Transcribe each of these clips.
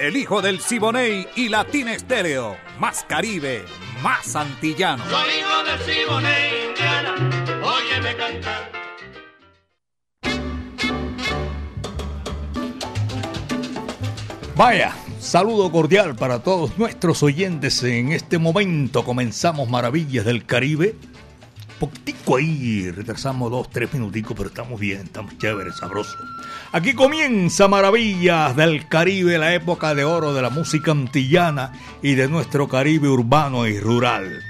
El hijo del Siboney y Latina Estéreo. Más Caribe, más antillano. Soy hijo del Siboney, Indiana. Óyeme cantar. Vaya, saludo cordial para todos nuestros oyentes. En este momento comenzamos Maravillas del Caribe poquitico ahí, retrasamos dos, tres minuticos, pero estamos bien, estamos chéveres, sabrosos. Aquí comienza Maravillas del Caribe, la época de oro de la música antillana y de nuestro Caribe urbano y rural.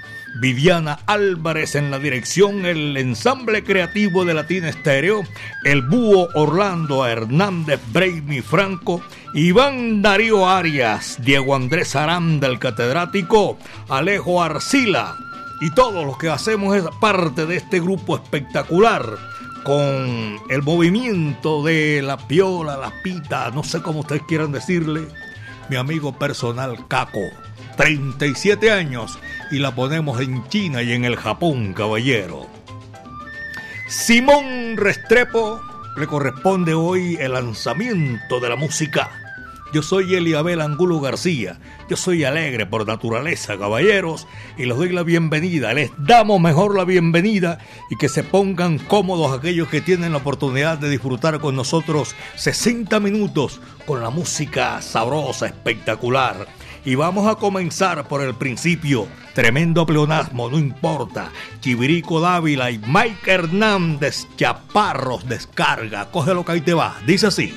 Viviana Álvarez en la dirección, el ensamble creativo de Latina Estéreo, el búho Orlando Hernández Breimi Franco, Iván Darío Arias, Diego Andrés Aranda, el catedrático, Alejo Arcila, y todos los que hacemos es parte de este grupo espectacular con el movimiento de la piola, la pita, no sé cómo ustedes quieran decirle, mi amigo personal Caco, 37 años y la ponemos en China y en el Japón, caballero. Simón Restrepo le corresponde hoy el lanzamiento de la música yo soy Eliabel Angulo García. Yo soy alegre por naturaleza, caballeros, y les doy la bienvenida. Les damos mejor la bienvenida y que se pongan cómodos aquellos que tienen la oportunidad de disfrutar con nosotros 60 minutos con la música sabrosa, espectacular. Y vamos a comenzar por el principio. Tremendo pleonasmo, no importa. Chivirico Dávila y Mike Hernández, Chaparros Descarga. Coge lo que ahí te va. Dice así.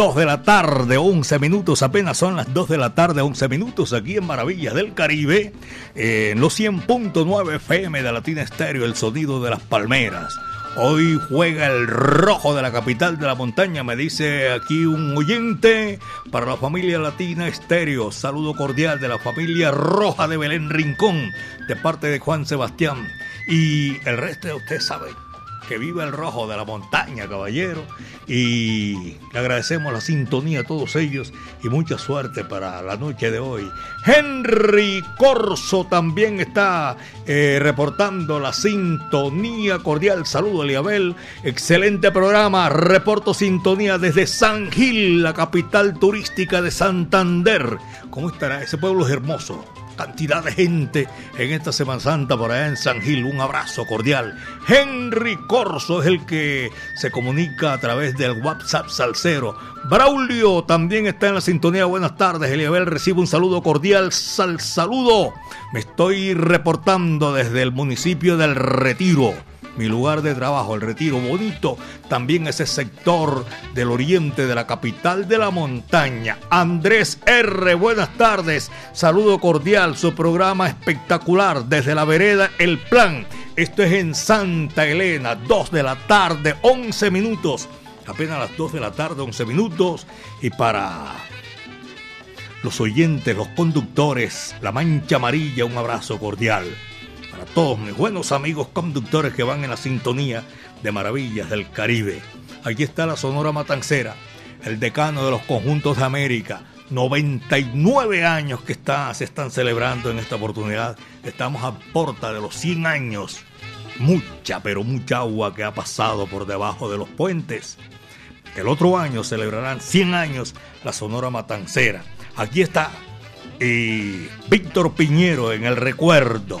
2 de la tarde, 11 minutos, apenas son las 2 de la tarde, 11 minutos aquí en Maravillas del Caribe, en los 100.9 FM de Latina Estéreo, el sonido de las palmeras. Hoy juega el rojo de la capital de la montaña, me dice aquí un oyente para la familia Latina Estéreo. Saludo cordial de la familia Roja de Belén Rincón, de parte de Juan Sebastián. Y el resto de usted sabe que viva el rojo de la montaña, caballero. Y le agradecemos la sintonía a todos ellos y mucha suerte para la noche de hoy. Henry Corso también está eh, reportando la sintonía cordial. Saludo, Eliabel. Excelente programa. Reporto sintonía desde San Gil, la capital turística de Santander. ¿Cómo estará? Ese pueblo es hermoso cantidad de gente en esta Semana Santa por allá en San Gil. Un abrazo cordial. Henry Corso es el que se comunica a través del WhatsApp Salcero. Braulio también está en la sintonía. Buenas tardes. Eliabel recibe un saludo cordial. Sal saludo. Me estoy reportando desde el municipio del Retiro mi lugar de trabajo, el Retiro Bonito, también ese sector del oriente de la capital de la montaña. Andrés R, buenas tardes, saludo cordial, su programa espectacular desde la vereda El Plan. Esto es en Santa Elena, 2 de la tarde, 11 minutos. Apenas las 2 de la tarde, 11 minutos. Y para los oyentes, los conductores, la mancha amarilla, un abrazo cordial todos mis buenos amigos conductores que van en la sintonía de Maravillas del Caribe. Aquí está la Sonora Matancera, el decano de los conjuntos de América. 99 años que está, se están celebrando en esta oportunidad. Estamos a porta de los 100 años. Mucha, pero mucha agua que ha pasado por debajo de los puentes. El otro año celebrarán 100 años la Sonora Matancera. Aquí está y Víctor Piñero en el recuerdo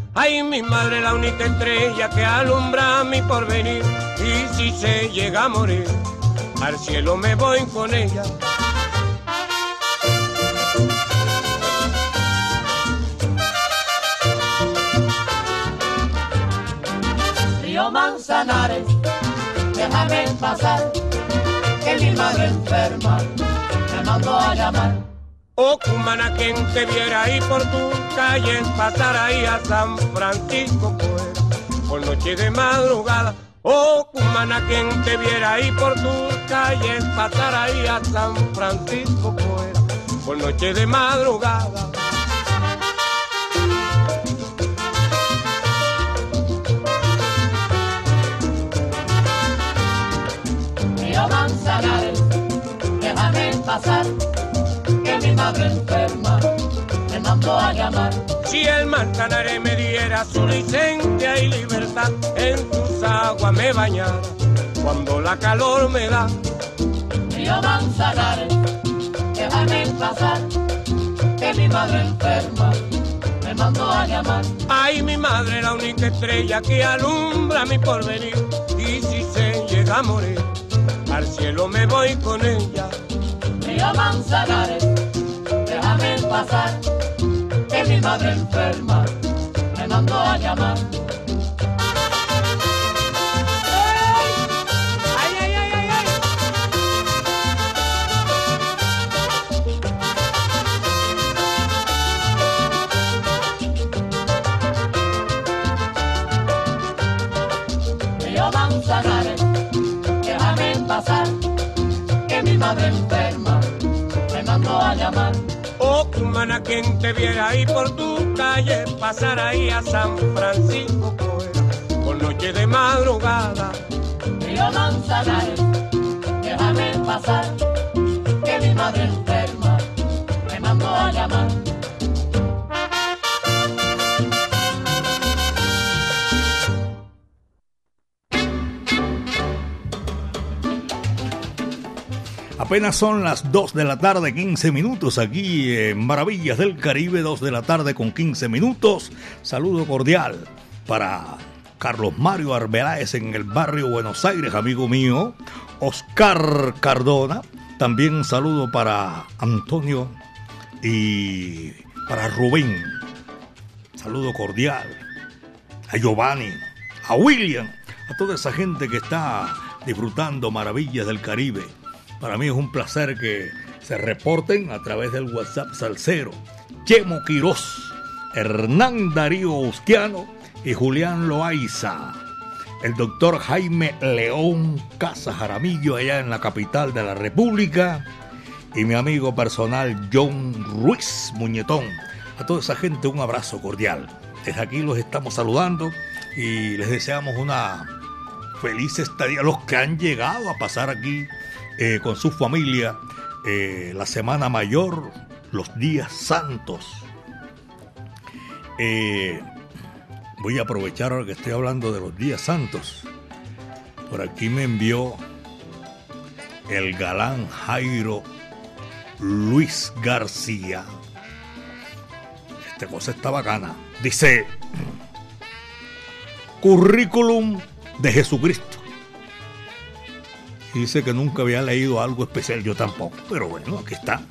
Ay, mi madre, la única estrella que alumbra mi porvenir. Y si se llega a morir, al cielo me voy con ella. Río Manzanares, déjame pasar, que mi madre enferma me mandó a llamar. Oh, cumana, quien te viera ahí por tu calle, pasar ahí a San Francisco, pues, por noche de madrugada. Oh, cumana, quien te viera ahí por tu calle, pasar ahí a San Francisco, pues, por noche de madrugada. Déjame pasar madre enferma me mandó a llamar. Si el Manzanares me diera su licencia y libertad, en sus aguas me bañara cuando la calor me da. Río Manzanares, déjame pasar, que mi madre enferma me mandó a llamar. Ay, mi madre, la única estrella que alumbra mi porvenir, y si se llega a morir, al cielo me voy con ella. Río Manzanares, pasar, que mi madre enferma me mandó a llamar. Ay, ay, ay, ay, ay. Río Manzanares, déjame pasar, que mi madre enferma me mandó a llamar. Cumana, quien te viera ahí por tu calle, pasar ahí a San Francisco, pues, por noche de madrugada. Río Manzanares, déjame pasar, que mi madre enferma me mandó a llamar. Apenas son las 2 de la tarde, 15 minutos aquí en Maravillas del Caribe, 2 de la tarde con 15 minutos. Saludo cordial para Carlos Mario Arbeláez en el barrio Buenos Aires, amigo mío. Oscar Cardona. También saludo para Antonio y para Rubén. Saludo cordial a Giovanni, a William, a toda esa gente que está disfrutando maravillas del Caribe. Para mí es un placer que se reporten a través del WhatsApp Salcero, Chemo Quirós, Hernán Darío Usquiano y Julián Loaiza. El doctor Jaime León Casa Jaramillo allá en la capital de la República. Y mi amigo personal John Ruiz Muñetón. A toda esa gente un abrazo cordial. Desde aquí los estamos saludando y les deseamos una feliz estadía. Los que han llegado a pasar aquí eh, con su familia eh, la Semana Mayor, los días santos. Eh, voy a aprovechar ahora que estoy hablando de los días santos. Por aquí me envió el galán Jairo Luis García. Esta cosa está bacana. Dice, currículum de Jesucristo dice que nunca había leído algo especial, yo tampoco, pero bueno, aquí está.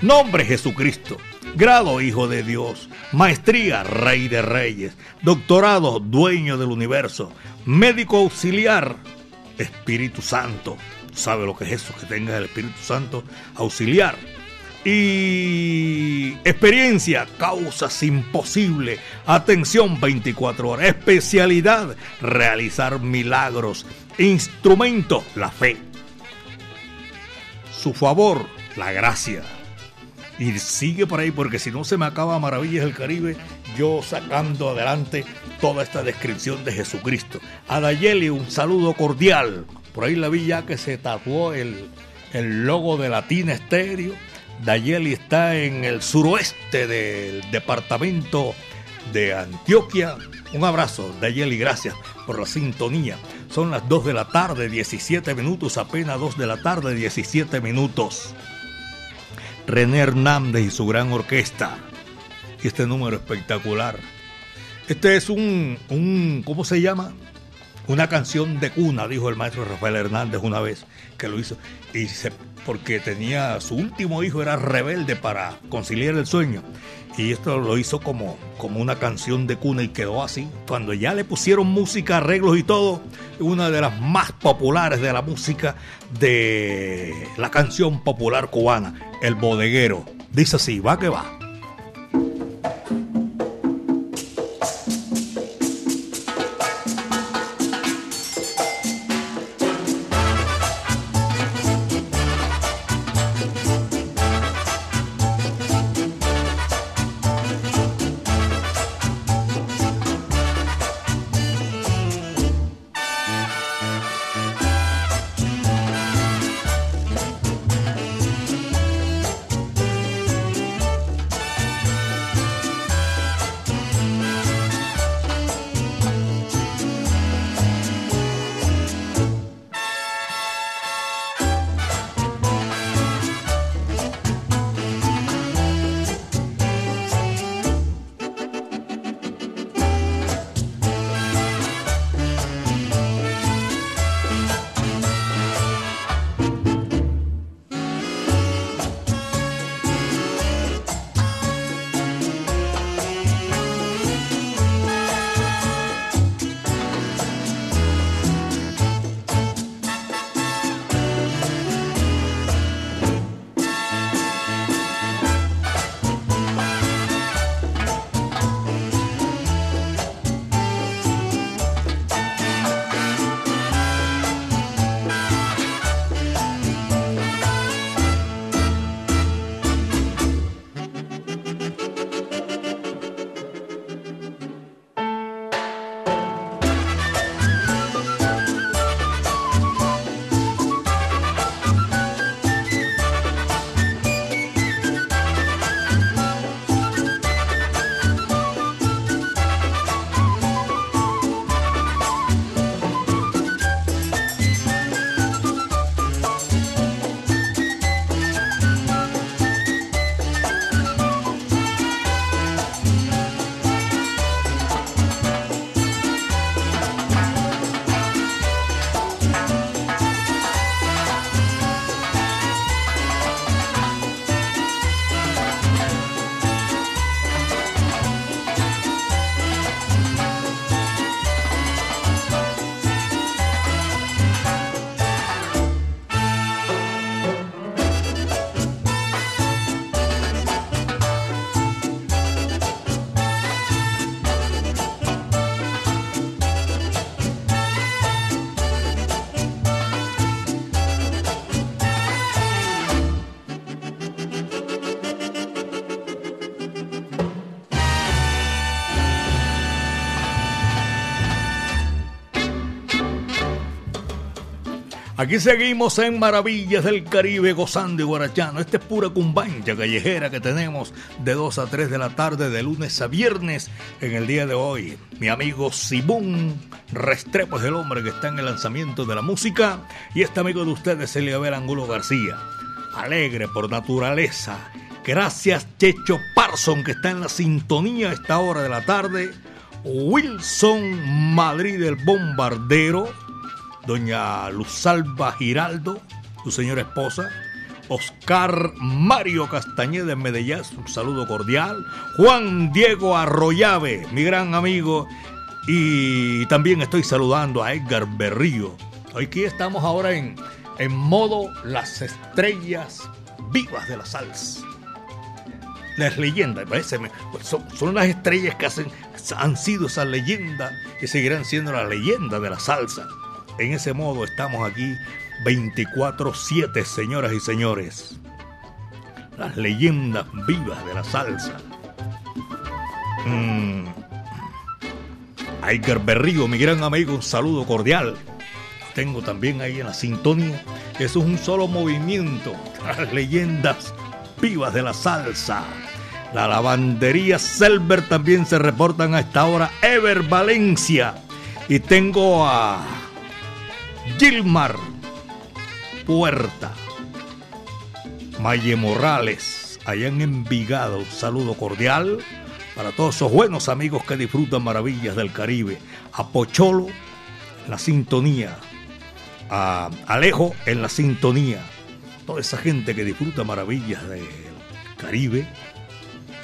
Nombre Jesucristo, grado Hijo de Dios, maestría Rey de Reyes, doctorado Dueño del Universo, médico auxiliar. Espíritu Santo. ¿Sabe lo que es eso? Que tenga el Espíritu Santo auxiliar. Y experiencia, causas imposibles, atención 24 horas, especialidad, realizar milagros, instrumento, la fe su favor, la gracia. Y sigue por ahí, porque si no se me acaba Maravillas del Caribe, yo sacando adelante toda esta descripción de Jesucristo. A Dayeli, un saludo cordial. Por ahí la vi ya que se tatuó el, el logo de Latina Estéreo. Dayeli está en el suroeste del departamento de Antioquia. Un abrazo, Dayeli, gracias por la sintonía. Son las 2 de la tarde, 17 minutos, apenas 2 de la tarde, 17 minutos. René Hernández y su gran orquesta. Este número espectacular. Este es un, un, ¿cómo se llama? Una canción de cuna, dijo el maestro Rafael Hernández una vez que lo hizo. Y se, porque tenía, su último hijo era rebelde para conciliar el sueño y esto lo hizo como, como una canción de cuna y quedó así. Cuando ya le pusieron música, arreglos y todo, una de las más populares de la música de la canción popular cubana, El Bodeguero. Dice así, va que va. Aquí seguimos en Maravillas del Caribe gozando y guarachano. Esta es pura cumbancha callejera que tenemos de 2 a 3 de la tarde de lunes a viernes en el día de hoy. Mi amigo Simón Restrepo es el hombre que está en el lanzamiento de la música y este amigo de ustedes, Eliabel Angulo García. Alegre por naturaleza. Gracias Checho Parson que está en la sintonía a esta hora de la tarde. Wilson Madrid el Bombardero doña Luzalba Giraldo, su señora esposa, Oscar Mario Castañeda en Medellín, un saludo cordial, Juan Diego Arroyave, mi gran amigo, y también estoy saludando a Edgar Berrío. Aquí estamos ahora en, en modo las estrellas vivas de la salsa. Las leyendas, parece, son, son las estrellas que hacen, han sido esas leyendas y seguirán siendo la leyenda de la salsa. En ese modo estamos aquí 24/7, señoras y señores. Las leyendas vivas de la salsa. Mm. Berrío, mi gran amigo, un saludo cordial. Tengo también ahí en la sintonía. Eso es un solo movimiento. Las leyendas vivas de la salsa. La lavandería Selber también se reportan a esta hora. Ever Valencia. Y tengo a Gilmar Puerta, Maye Morales, allá en Envigado, un saludo cordial para todos esos buenos amigos que disfrutan maravillas del Caribe, a Pocholo, la sintonía, a Alejo en la sintonía, toda esa gente que disfruta maravillas del Caribe,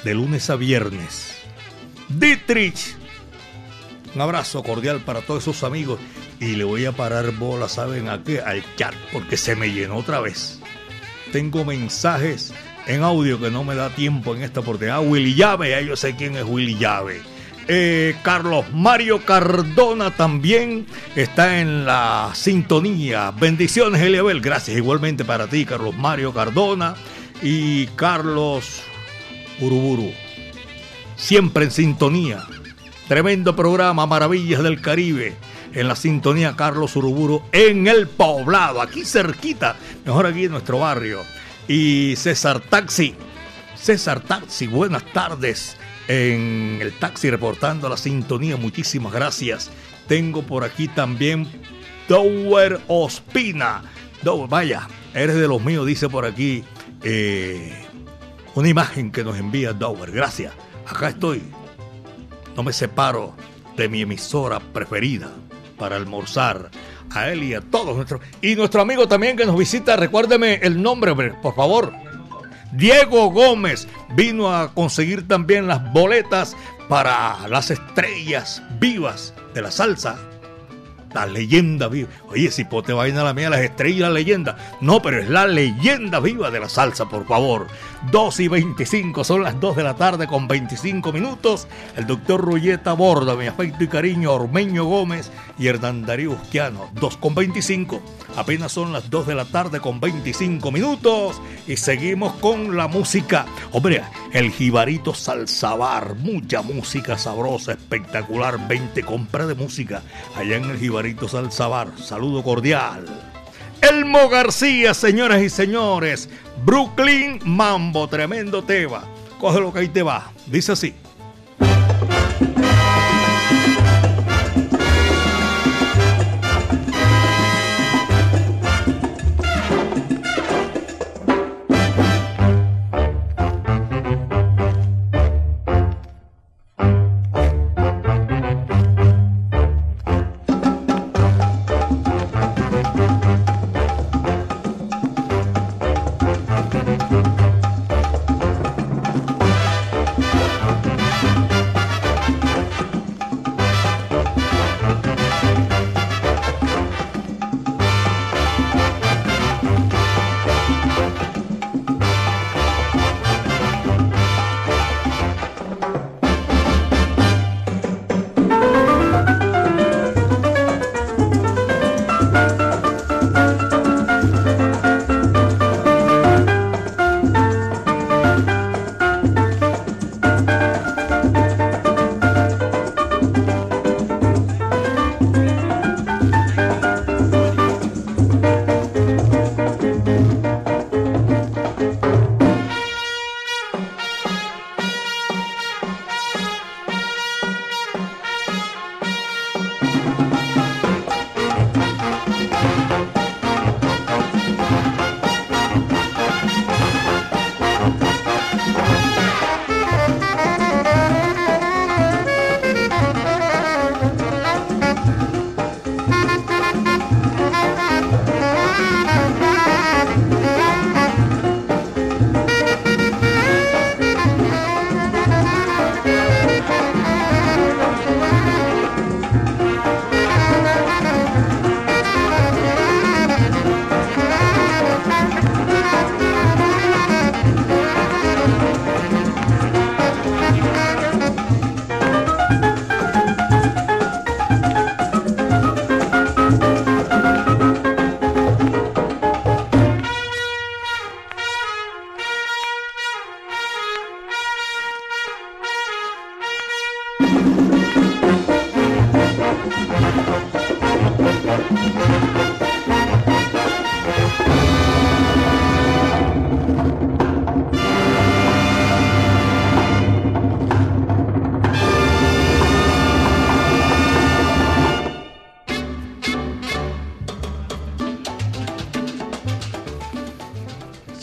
de lunes a viernes. Dietrich, un abrazo cordial para todos esos amigos y le voy a parar bola, ¿saben a qué? Al chat, porque se me llenó otra vez. Tengo mensajes en audio que no me da tiempo en esta oportunidad. Willy Llave, ya yo sé quién es Willy Llave. Eh, Carlos Mario Cardona también está en la sintonía. Bendiciones, Eliabel. Gracias igualmente para ti, Carlos Mario Cardona y Carlos Uruburu. Siempre en sintonía. Tremendo programa, Maravillas del Caribe en la sintonía Carlos Uruburo en el poblado, aquí cerquita, mejor aquí en nuestro barrio. Y César Taxi, César Taxi, buenas tardes en el taxi reportando la sintonía, muchísimas gracias. Tengo por aquí también Dower Ospina. Dower, vaya, eres de los míos, dice por aquí eh, una imagen que nos envía Dower. Gracias, acá estoy. No me separo de mi emisora preferida para almorzar. A él y a todos nuestros. Y nuestro amigo también que nos visita, recuérdeme el nombre, por favor. Diego Gómez vino a conseguir también las boletas para las estrellas vivas de la salsa la leyenda viva. Oye, si te vaina la mía, las estrellas, la leyenda. No, pero es la leyenda viva de la salsa, por favor. 2 y 25, son las 2 de la tarde con 25 minutos. El doctor Rulleta Borda, mi afecto y cariño, Ormeño Gómez y Hernán Darío Usquiano. 2 con 25, apenas son las 2 de la tarde con 25 minutos. Y seguimos con la música. Hombre, el Jibarito Salsabar, mucha música sabrosa, espectacular. 20 compra de música allá en el Jibarito Salsabar. Saludo cordial. Elmo García, señoras y señores. Brooklyn Mambo, tremendo tema. Coge lo que ahí te va. Dice así.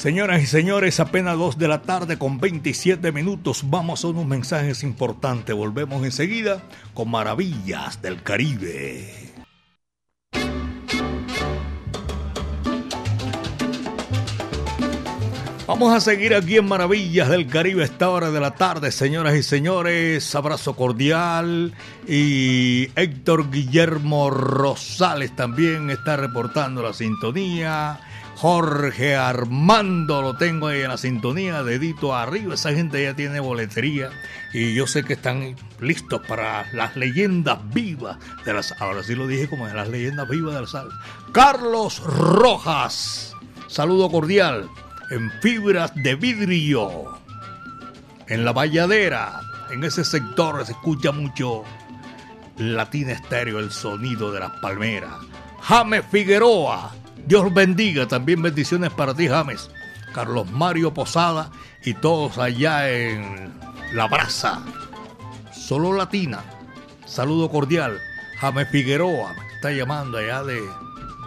Señoras y señores, apenas 2 de la tarde con 27 minutos. Vamos a unos mensajes importantes. Volvemos enseguida con Maravillas del Caribe. Vamos a seguir aquí en Maravillas del Caribe a esta hora de la tarde, señoras y señores. Abrazo cordial. Y Héctor Guillermo Rosales también está reportando la sintonía. Jorge Armando lo tengo ahí en la sintonía, dedito arriba. Esa gente ya tiene boletería y yo sé que están listos para las leyendas vivas de las. Ahora sí lo dije como de las leyendas vivas de la sal. Carlos Rojas, saludo cordial en fibras de vidrio. En la valladera, en ese sector se escucha mucho Latina Estéreo, el sonido de las palmeras. James Figueroa Dios bendiga, también bendiciones para ti, James. Carlos Mario Posada y todos allá en La Brasa. Solo Latina. Saludo cordial. James Figueroa me está llamando allá de,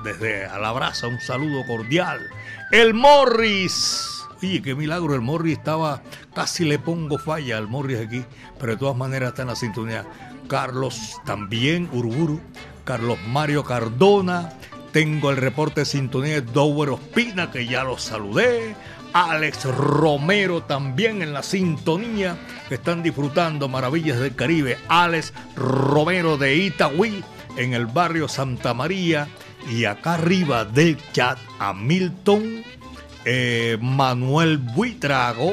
desde a La Brasa. Un saludo cordial. El Morris. Oye, qué milagro, el Morris estaba, casi le pongo falla al Morris aquí, pero de todas maneras está en la sintonía. Carlos también, Urburu, Carlos Mario Cardona, tengo el reporte de sintonía de Dower Ospina, que ya lo saludé. Alex Romero también en la sintonía, que están disfrutando Maravillas del Caribe. Alex Romero de Itagüí, en el barrio Santa María. Y acá arriba del chat a eh, Manuel Buitrago,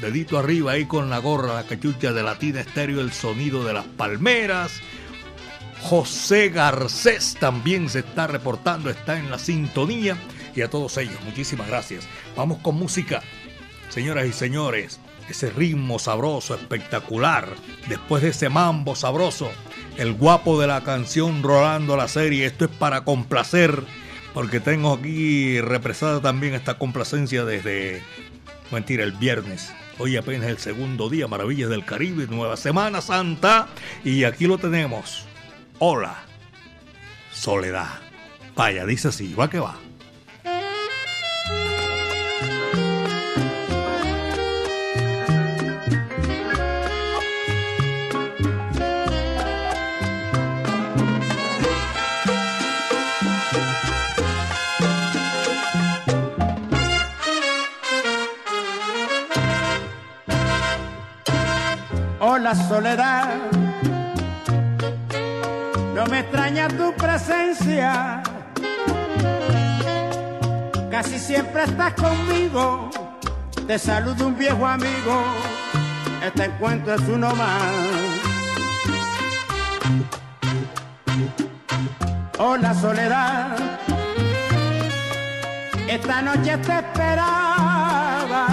dedito arriba ahí con la gorra, la cachucha de Latina Estéreo, el sonido de las palmeras. José Garcés también se está reportando, está en la sintonía. Y a todos ellos, muchísimas gracias. Vamos con música. Señoras y señores, ese ritmo sabroso, espectacular. Después de ese mambo sabroso, el guapo de la canción rolando la serie. Esto es para complacer, porque tengo aquí represada también esta complacencia desde, mentira, el viernes. Hoy apenas el segundo día, Maravillas del Caribe, Nueva Semana Santa. Y aquí lo tenemos. Hola, soledad. Vaya, dice así, va que va. Hola soledad me extraña tu presencia, casi siempre estás conmigo. Te saludo un viejo amigo, este encuentro es uno más. Hola soledad, esta noche te esperaba,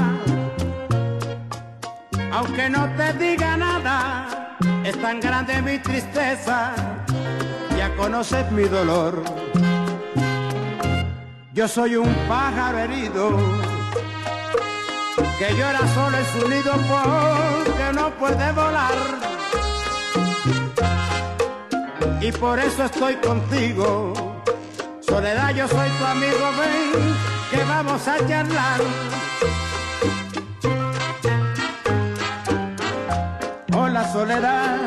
aunque no te diga nada, es tan grande mi tristeza conoces mi dolor. Yo soy un pájaro herido que llora solo en su nido porque no puede volar. Y por eso estoy contigo. Soledad, yo soy tu amigo, ven que vamos a charlar. Hola, Soledad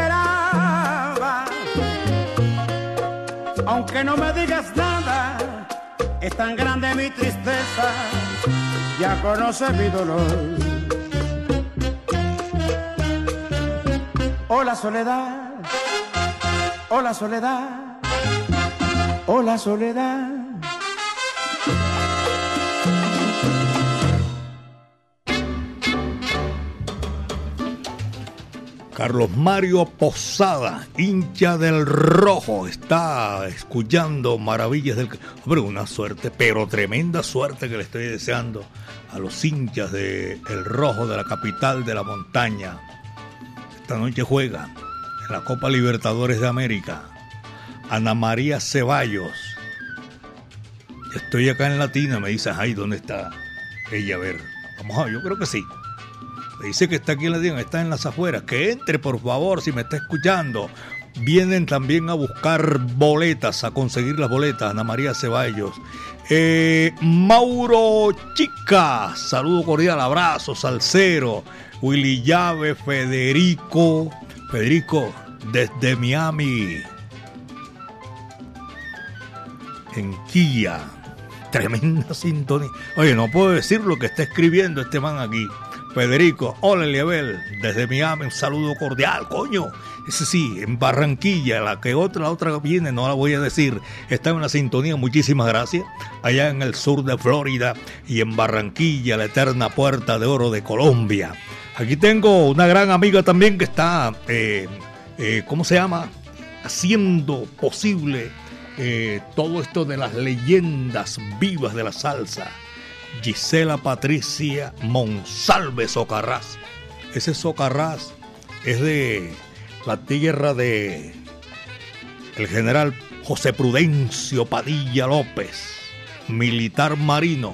aunque no me digas nada, Es tan grande mi tristeza, ya conoce mi dolor. Hola soledad, hola soledad, hola soledad. Carlos Mario Posada, hincha del rojo, está escuchando maravillas del... Hombre, una suerte, pero tremenda suerte que le estoy deseando a los hinchas del el rojo de la capital de la montaña. Esta noche juega en la Copa Libertadores de América. Ana María Ceballos. Estoy acá en Latina, me dice, ay, ¿dónde está ella? A ver, vamos a ver, yo creo que sí dice que está aquí en la Diana, está en las afueras. Que entre, por favor, si me está escuchando. Vienen también a buscar boletas, a conseguir las boletas. Ana María Ceballos. Eh, Mauro Chica, saludo cordial, abrazo, Salcero. Willy Llave, Federico. Federico, desde Miami. En Quilla. Tremenda sintonía. Oye, no puedo decir lo que está escribiendo este man aquí. Federico, hola Eliabel, desde Miami, un saludo cordial, coño. Ese sí, en Barranquilla, la que otra, la otra viene, no la voy a decir, está en una sintonía, muchísimas gracias. Allá en el sur de Florida y en Barranquilla, la eterna puerta de oro de Colombia. Aquí tengo una gran amiga también que está, eh, eh, ¿cómo se llama? Haciendo posible eh, todo esto de las leyendas vivas de la salsa Gisela Patricia Monsalve Socarrás. Ese Socarrás es de la tierra de el general José Prudencio Padilla López, militar marino.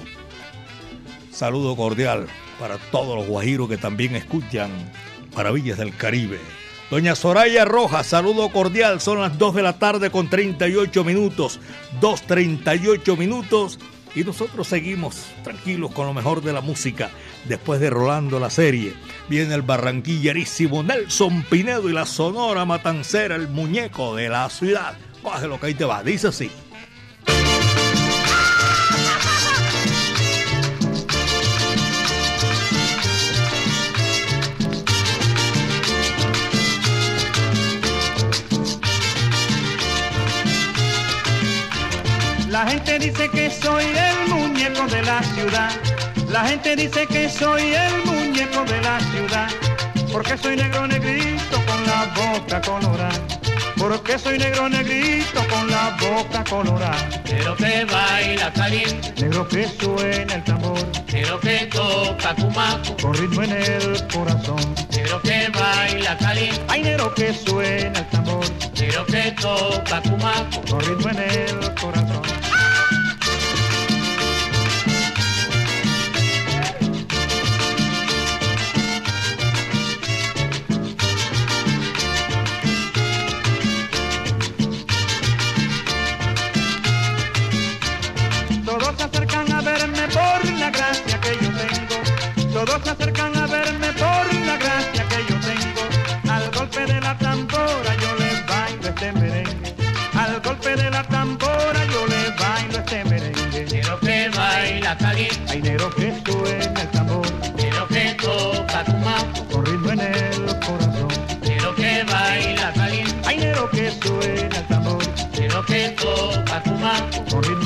Saludo cordial para todos los guajiros que también escuchan Maravillas del Caribe. Doña Soraya Rojas, saludo cordial. Son las 2 de la tarde con 38 minutos. 2.38 minutos y nosotros seguimos tranquilos con lo mejor de la música. Después de Rolando la serie, viene el barranquillerísimo Nelson Pinedo y la sonora matancera, el muñeco de la ciudad. Coge que ahí te va, dice así. La gente dice que soy el muñeco de la ciudad. La gente dice que soy el muñeco de la ciudad. Porque soy negro negrito con la boca colorada. Porque soy negro negrito con la boca colorada. Negro que baila caliente. Negro que suena el tambor. Negro que toca cumaco. Con ritmo en el corazón. Negro que baila caliente. Hay negro que suena el tambor. Negro que toca cumaco. Con ritmo en el corazón. Toca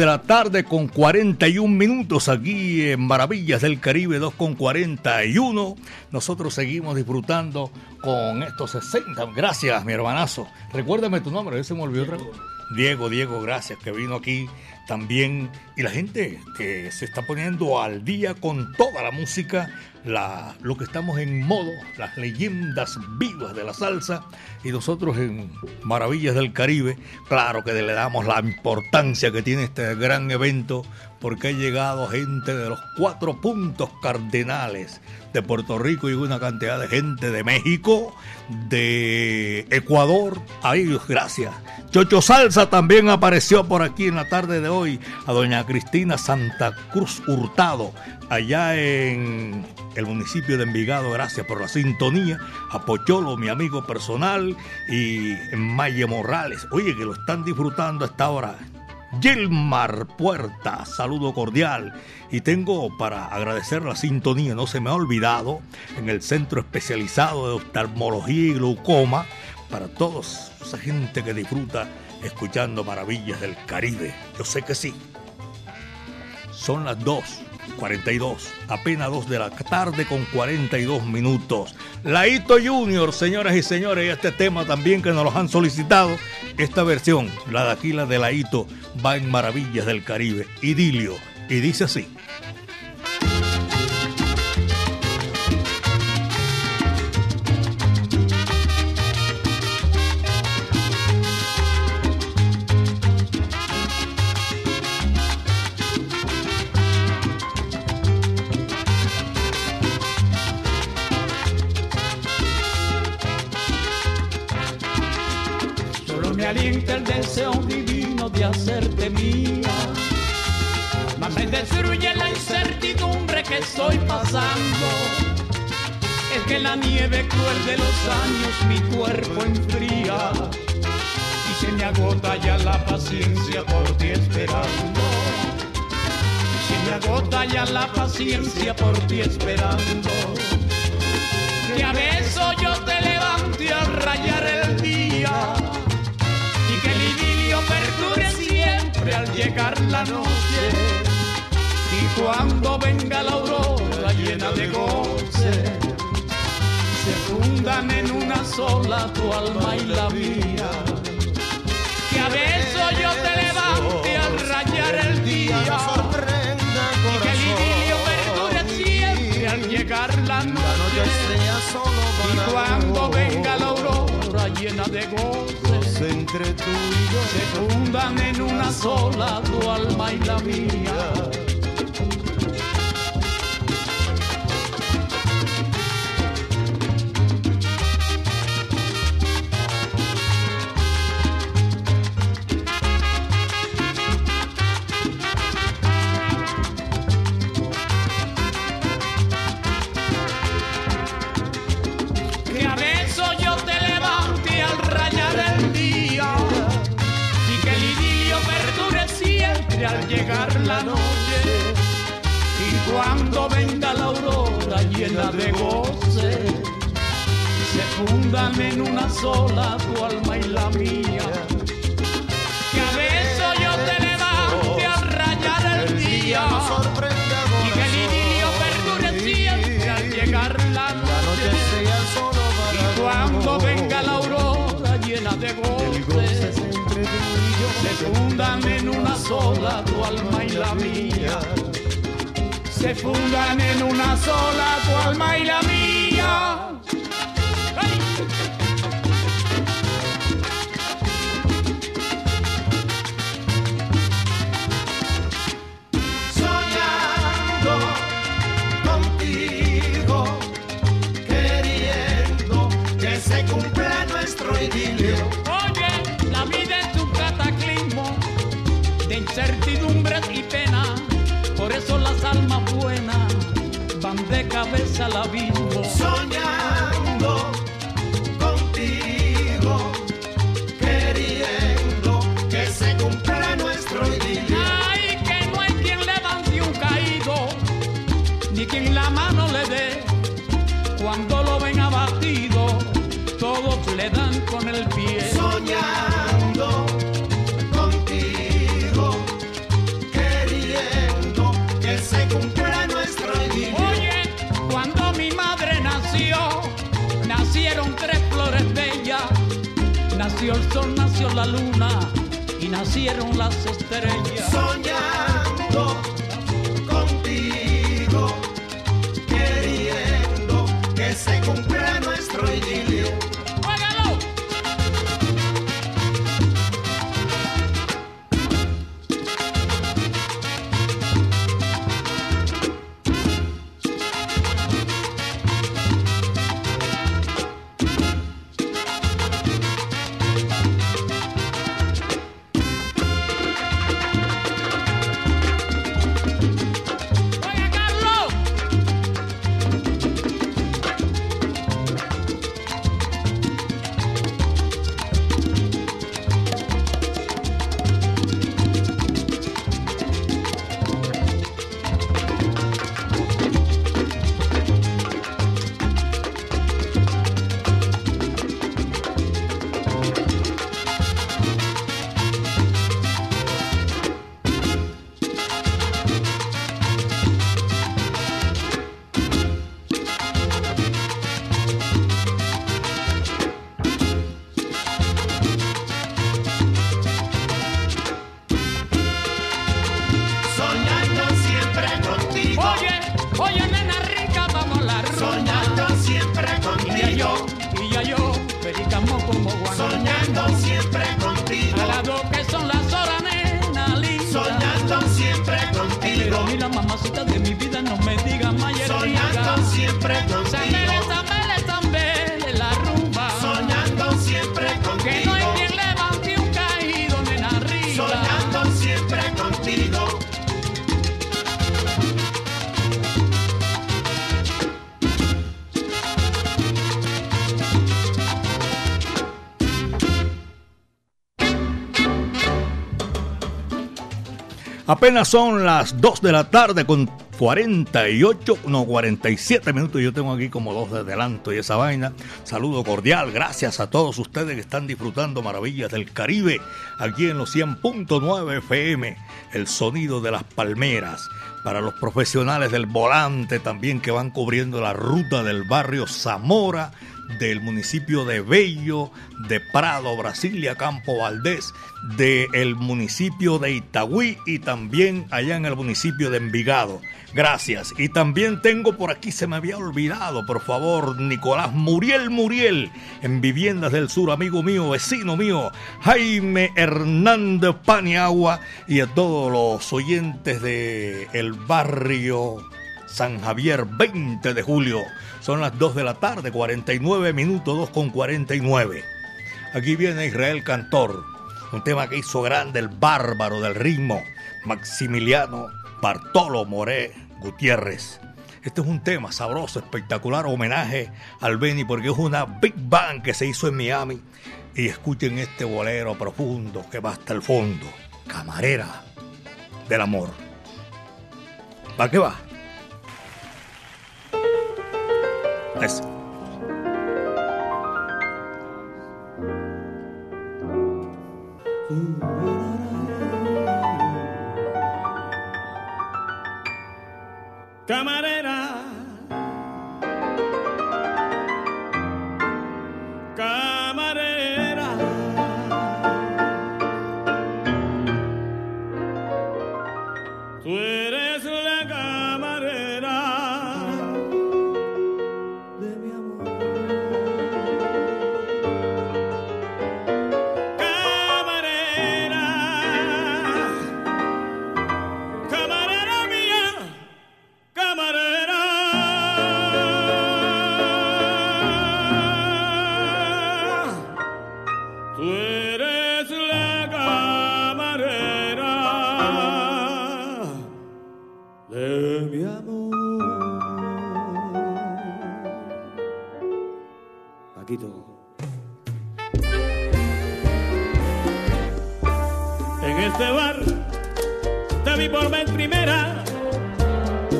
de la tarde con 41 minutos aquí en Maravillas del Caribe, 2 con 41. Nosotros seguimos disfrutando con estos 60. Gracias, mi hermanazo. Recuérdame tu nombre, ese me olvidó otra Diego, Diego, gracias, que vino aquí también. Y la gente que se está poniendo al día con toda la música la, lo que estamos en modo, las leyendas vivas de la salsa y nosotros en Maravillas del Caribe, claro que le damos la importancia que tiene este gran evento porque ha llegado gente de los cuatro puntos cardenales de Puerto Rico y una cantidad de gente de México, de Ecuador. Ay, gracias. Chocho Salsa también apareció por aquí en la tarde de hoy a doña Cristina Santa Cruz Hurtado, allá en el municipio de Envigado. Gracias por la sintonía. A mi amigo personal, y Maye Morales. Oye, que lo están disfrutando a esta hora. Gilmar Puerta, saludo cordial. Y tengo para agradecer la sintonía, no se me ha olvidado, en el Centro Especializado de Oftalmología y Glaucoma, para todos esa gente que disfruta escuchando maravillas del Caribe. Yo sé que sí. Son las 2 42, apenas 2 de la tarde con 42 minutos. Laito Junior, señoras y señores, y este tema también que nos lo han solicitado, esta versión, la de aquí, la de Laito, va en Maravillas del Caribe, idilio, y dice así. Alienta el deseo divino de hacerte mía. Mas me destruye la incertidumbre que estoy pasando. Es que la nieve cruel de los años mi cuerpo enfría. Y se me agota ya la paciencia por ti esperando. Y se me agota ya la paciencia por ti esperando. Que a beso yo te levante a rayar la noche. Y cuando venga la aurora llena de goce, se fundan en una sola tu alma y la mía. Que a beso yo te levante al rayar el día. Y que el idilio perdure siempre al llegar la noche. Y cuando venga la aurora llena de goce entre tú y yo se fundan en una sola tu alma y la mía. Y cuando venga la aurora llena de goce se fundan en una sola tu alma y la mía se fundan en una sola tu alma y la mía. Se fundan en una sola tu alma y la mía. I love you. La luna y nacieron las estrellas. Soñando contigo, queriendo que se cumpla nuestro idilio. Apenas son las 2 de la tarde con 48, no 47 minutos. Yo tengo aquí como dos de adelanto y esa vaina. Saludo cordial, gracias a todos ustedes que están disfrutando maravillas del Caribe aquí en los 100.9 FM, el sonido de las palmeras. Para los profesionales del volante también que van cubriendo la ruta del barrio Zamora, del municipio de Bello, de Prado, Brasilia, Campo Valdés, del municipio de Itagüí y también allá en el municipio de Envigado. Gracias. Y también tengo por aquí, se me había olvidado, por favor, Nicolás Muriel Muriel, en Viviendas del Sur, amigo mío, vecino mío, Jaime Hernández Paniagua y a todos los oyentes de el barrio San Javier, 20 de julio. Son las 2 de la tarde, 49 minutos, 2 con 49. Aquí viene Israel Cantor, un tema que hizo grande el bárbaro del ritmo, Maximiliano Bartolo Moré Gutiérrez. Este es un tema sabroso, espectacular, homenaje al Beni, porque es una Big Bang que se hizo en Miami. Y escuchen este bolero profundo que va hasta el fondo. Camarera del amor. ¿Para qué va? Eso. Camarera. En este bar te vi por vez primera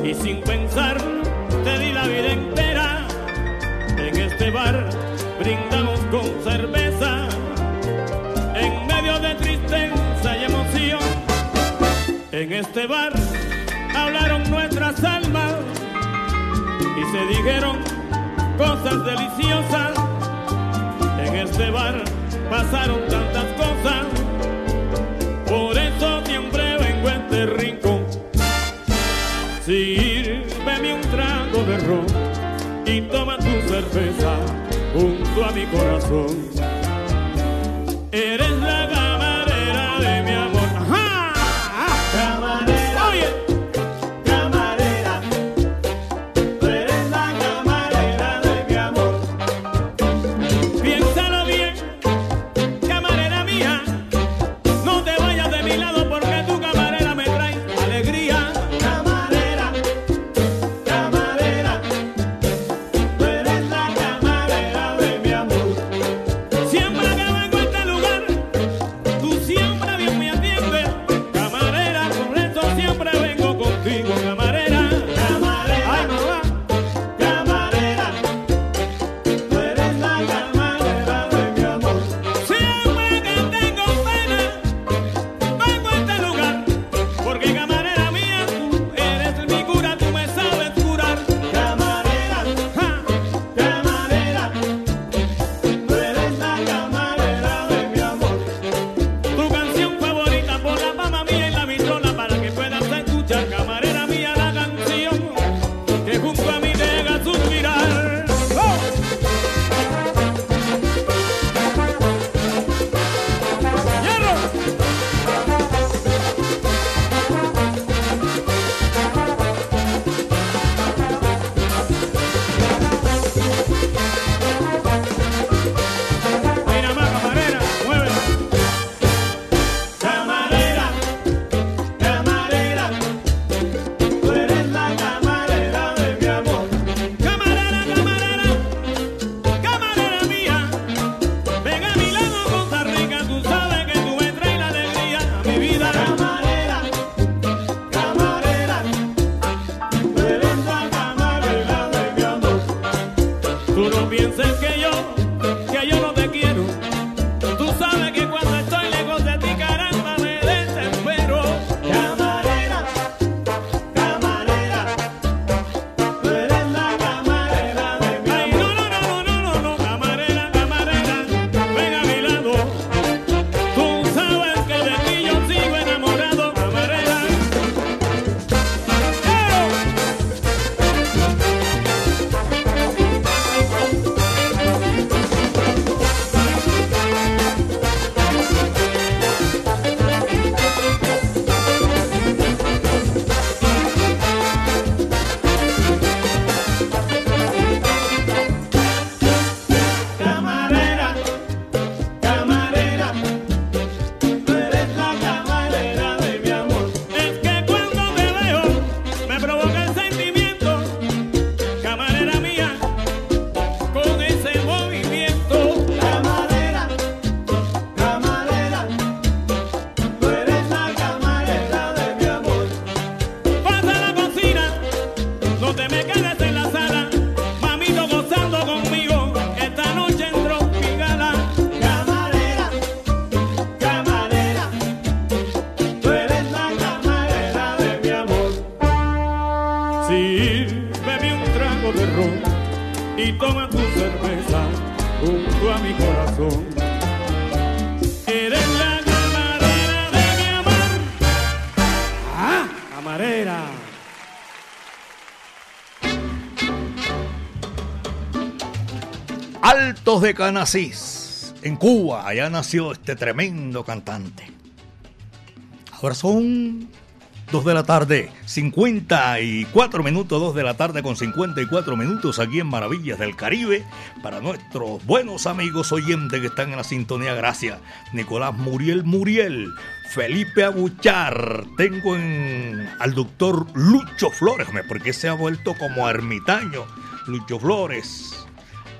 y sin pensar te di la vida entera. En este bar brindamos con cerveza en medio de tristeza y emoción. En este bar hablaron nuestras almas y se dijeron cosas deliciosas. En este bar pasaron tantas cosas gusto siempre vengo a este rincón. Sírveme un trago de ron y toma tu cerveza junto a mi corazón. Canasís, en Cuba, allá nació este tremendo cantante. Ahora son 2 de la tarde, 54 minutos, 2 de la tarde con 54 minutos aquí en Maravillas del Caribe. Para nuestros buenos amigos oyentes que están en la sintonía, gracias. Nicolás Muriel Muriel, Felipe Abuchar, tengo en, al doctor Lucho Flores, porque se ha vuelto como ermitaño. Lucho Flores,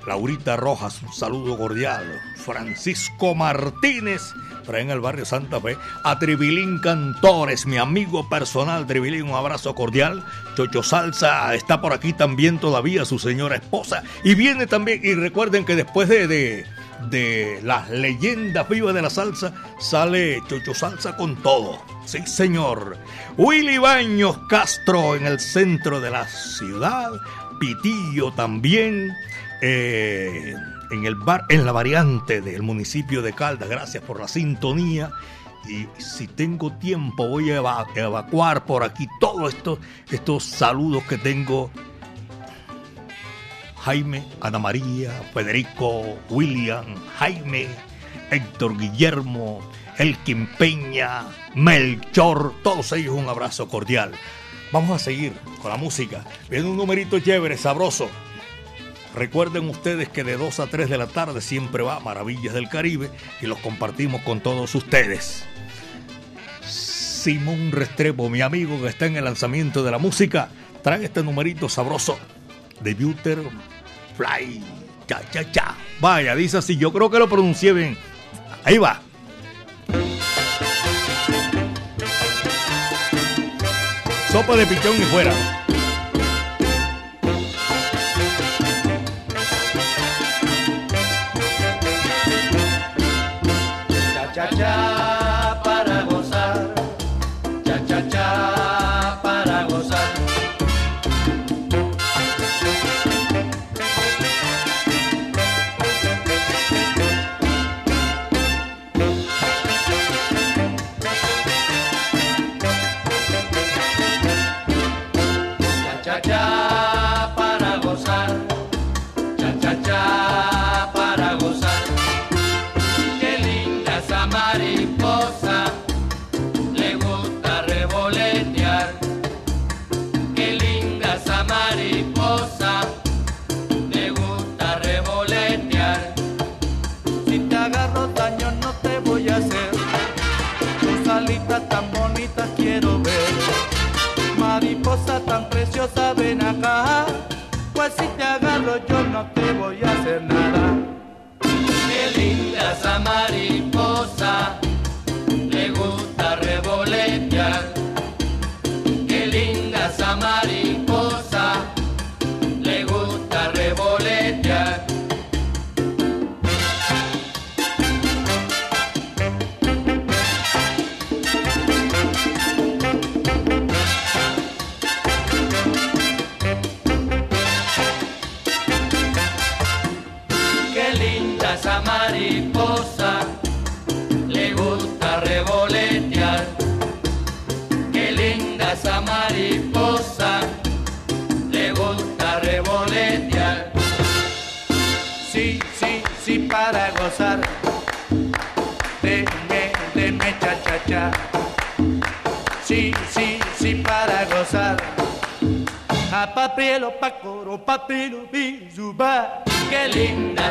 Laurita Rojas, un saludo cordial. Francisco Martínez, traen el barrio Santa Fe. A Tribilín Cantores, mi amigo personal, Tribilín, un abrazo cordial. Chocho Salsa está por aquí también todavía, su señora esposa. Y viene también, y recuerden que después de, de de las leyendas vivas de la salsa, sale Chocho Salsa con todo. Sí, señor. Willy Baños Castro en el centro de la ciudad, Pitillo también, eh, en el bar, en la variante del municipio de Caldas. Gracias por la sintonía. Y si tengo tiempo, voy a evacuar por aquí todos estos, estos saludos que tengo. Jaime, Ana María, Federico, William, Jaime, Héctor Guillermo, Elkin Peña, Melchor, todos ellos un abrazo cordial. Vamos a seguir con la música. Viene un numerito chévere, sabroso. Recuerden ustedes que de 2 a 3 de la tarde siempre va Maravillas del Caribe y los compartimos con todos ustedes. Simón Restrepo, mi amigo que está en el lanzamiento de la música, trae este numerito sabroso de Buter Fly. Cha, cha, cha. Vaya, dice así, yo creo que lo pronuncié bien. Ahí va. Sopa de pichón y fuera. Acá, pues si te agarro yo no te voy a hacer nada. Qué linda esa papiro, bijuba, que é linda.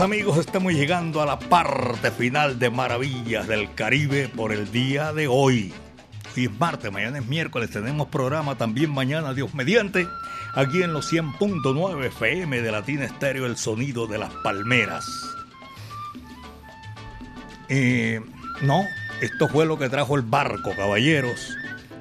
Amigos, estamos llegando a la parte final de Maravillas del Caribe por el día de hoy. Hoy es martes, mañana es miércoles, tenemos programa también mañana, Dios mediante, aquí en los 100.9 FM de Latina Estéreo, el sonido de las palmeras. Eh, no, esto fue lo que trajo el barco, caballeros.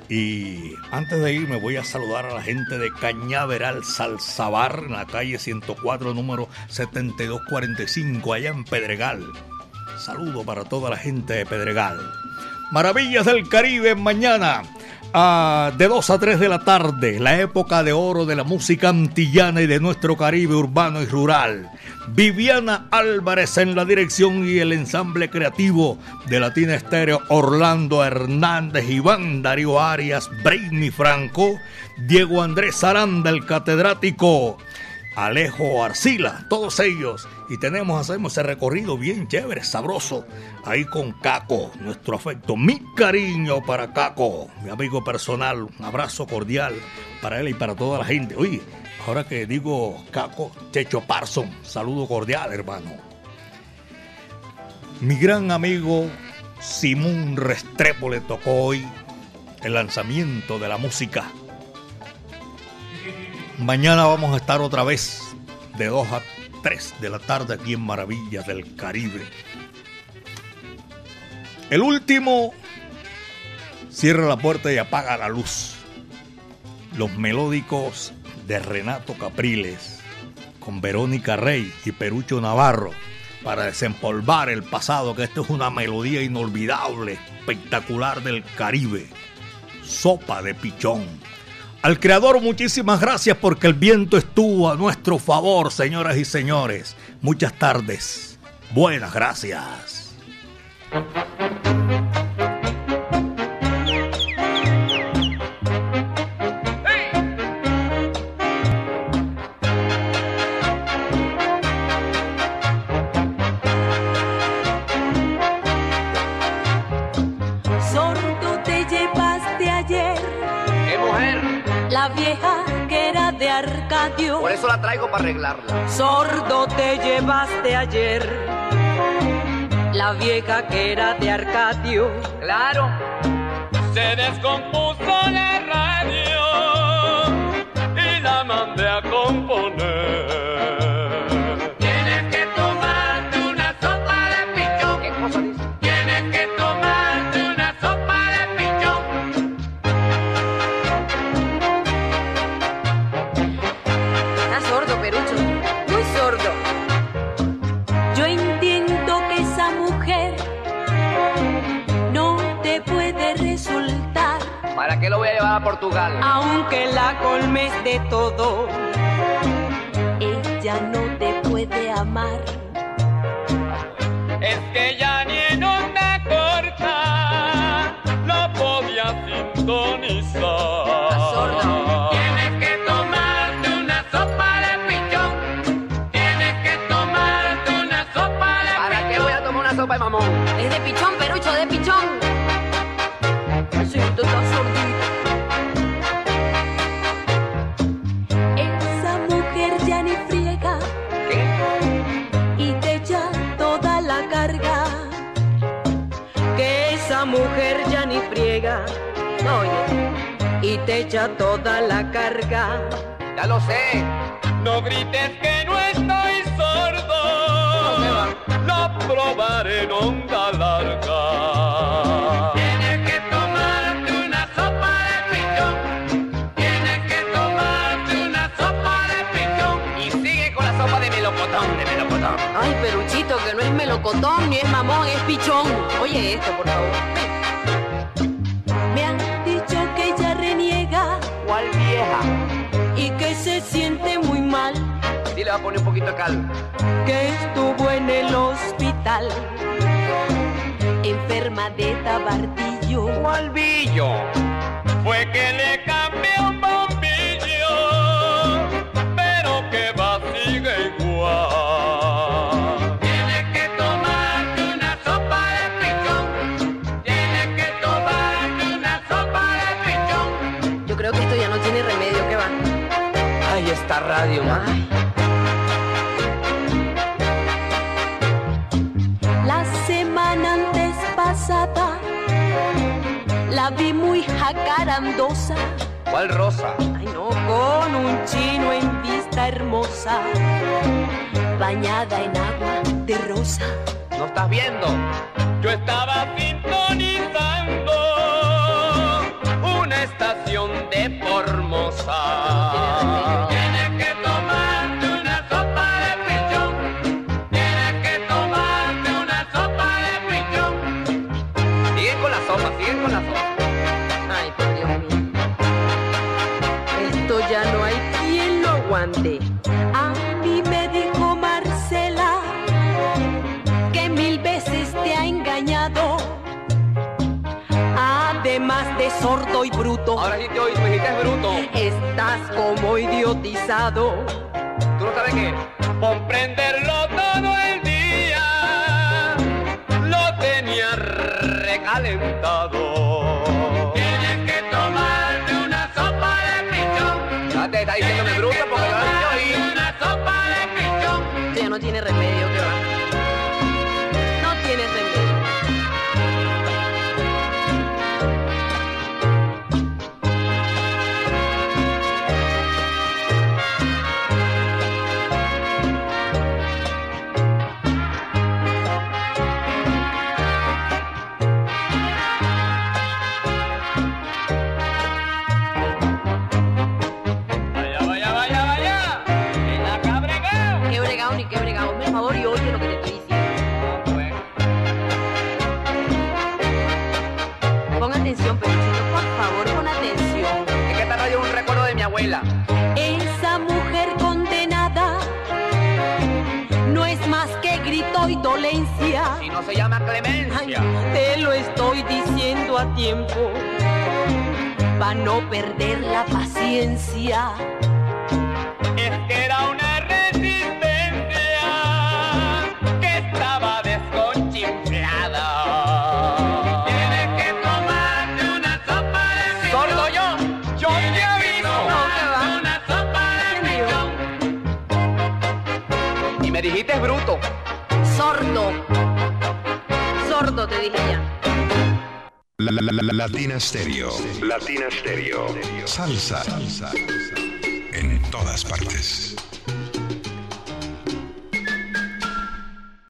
Y antes de irme voy a saludar a la gente de Cañaveral Salsabar, en la calle 104, número 7245, allá en Pedregal. Saludo para toda la gente de Pedregal. Maravillas del Caribe mañana. ah, de 2 a 3 de la tarde, la época de oro de la música antillana y de nuestro Caribe urbano y rural. Viviana Álvarez en la dirección y el ensamble creativo de Latina Estéreo, Orlando Hernández, Iván Darío Arias, Brainy Franco, Diego Andrés Aranda, el catedrático, Alejo Arcila, todos ellos. Y tenemos, hacemos ese recorrido bien chévere, sabroso. Ahí con Caco, nuestro afecto, mi cariño para Caco, mi amigo personal. Un abrazo cordial para él y para toda la gente. Oye, ahora que digo Caco, Checho Parson, saludo cordial, hermano. Mi gran amigo Simón Restrepo le tocó hoy el lanzamiento de la música Mañana vamos a estar otra vez de 2 a 3 de la tarde aquí en Maravillas del Caribe. El último cierra la puerta y apaga la luz. Los melódicos de Renato Capriles con Verónica Rey y Perucho Navarro para desempolvar el pasado, que esto es una melodía inolvidable, espectacular del Caribe. Sopa de pichón. Al creador muchísimas gracias porque el viento estuvo a nuestro favor, señoras y señores. Muchas tardes. Buenas gracias. Arcadio. Por eso la traigo para arreglarla. Sordo te llevaste ayer. La vieja que era de Arcadio. Claro. Se descompuso la radio y la mandé a componer. A Portugal? Aunque la colmes de todo, ella no te puede amar. Es que ya ni en onda corta lo podía sintonizar. Tienes que tomarte una sopa de pichón. Tienes que tomarte una sopa de ¿Para qué voy a tomar una sopa de mamón? Es de pichón, Perucho, de pichón. Oye, y te echa toda la carga. Ya lo sé. No grites que no estoy sordo. Lo probaré en onda larga. Tienes que tomarte una sopa de pichón. Tienes que tomarte una sopa de pichón. Y sigue con la sopa de melocotón, de melocotón. Ay, Peruchito, que no es melocotón ni es mamón, es pichón. Oye esto, por favor. Le va a poner un poquito de cal. que estuvo en el hospital, enferma de tabardillo. ¿Cuál billo? Fue que le ¿Cuál rosa? Ay no, con un chino en vista hermosa, bañada en agua de rosa. ¿No estás viendo? Yo estaba sintonizando una estación de Formosa. Bruto. Ahora sí te oí, tú me dijiste bruto. Estás como idiotizado. ¿Tú no sabes qué? Comprenderlo todo el día. Lo tenía recalentado. Tienes que tomarte una sopa de pichón. Ya te está diciéndome bruto porque yo no te oí. Una sopa de pichón. Ya no tiene remedio, a tiempo para no perder la paciencia. Latina Stereo. Latina Stereo. Salsa. Salsa. En todas partes.